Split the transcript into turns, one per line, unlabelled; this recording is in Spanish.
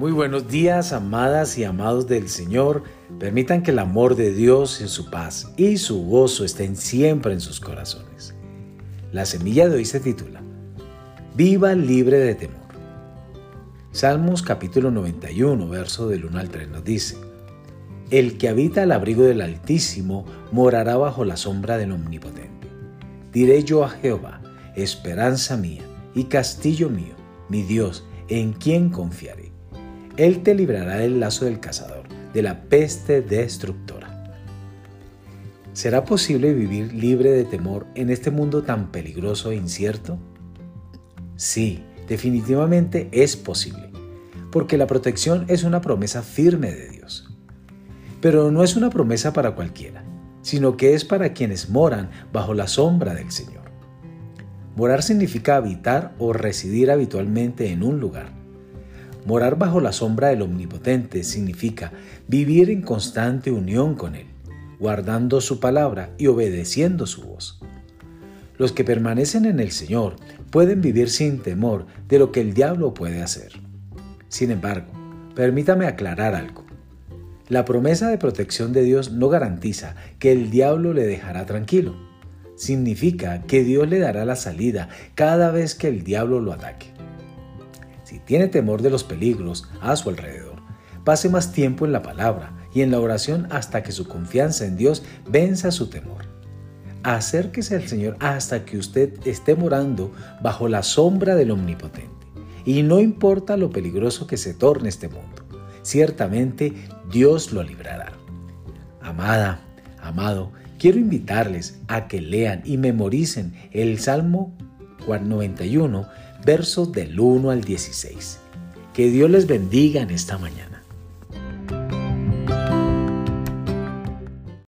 Muy buenos días, amadas y amados del Señor. Permitan que el amor de Dios en su paz y su gozo estén siempre en sus corazones. La semilla de hoy se titula Viva libre de temor. Salmos capítulo 91, verso del 1 al 3 nos dice, El que habita al abrigo del Altísimo morará bajo la sombra del Omnipotente. Diré yo a Jehová, esperanza mía y castillo mío, mi Dios, en quien confiaré. Él te librará del lazo del cazador, de la peste destructora. ¿Será posible vivir libre de temor en este mundo tan peligroso e incierto? Sí, definitivamente es posible, porque la protección es una promesa firme de Dios. Pero no es una promesa para cualquiera, sino que es para quienes moran bajo la sombra del Señor. Morar significa habitar o residir habitualmente en un lugar Morar bajo la sombra del Omnipotente significa vivir en constante unión con Él, guardando su palabra y obedeciendo su voz. Los que permanecen en el Señor pueden vivir sin temor de lo que el diablo puede hacer. Sin embargo, permítame aclarar algo. La promesa de protección de Dios no garantiza que el diablo le dejará tranquilo. Significa que Dios le dará la salida cada vez que el diablo lo ataque si tiene temor de los peligros a su alrededor, pase más tiempo en la palabra y en la oración hasta que su confianza en Dios venza su temor. Acérquese al Señor hasta que usted esté morando bajo la sombra del Omnipotente. Y no importa lo peligroso que se torne este mundo, ciertamente Dios lo librará. Amada, amado, quiero invitarles a que lean y memoricen el Salmo 91 versos del 1 al 16. Que Dios les bendiga en esta mañana.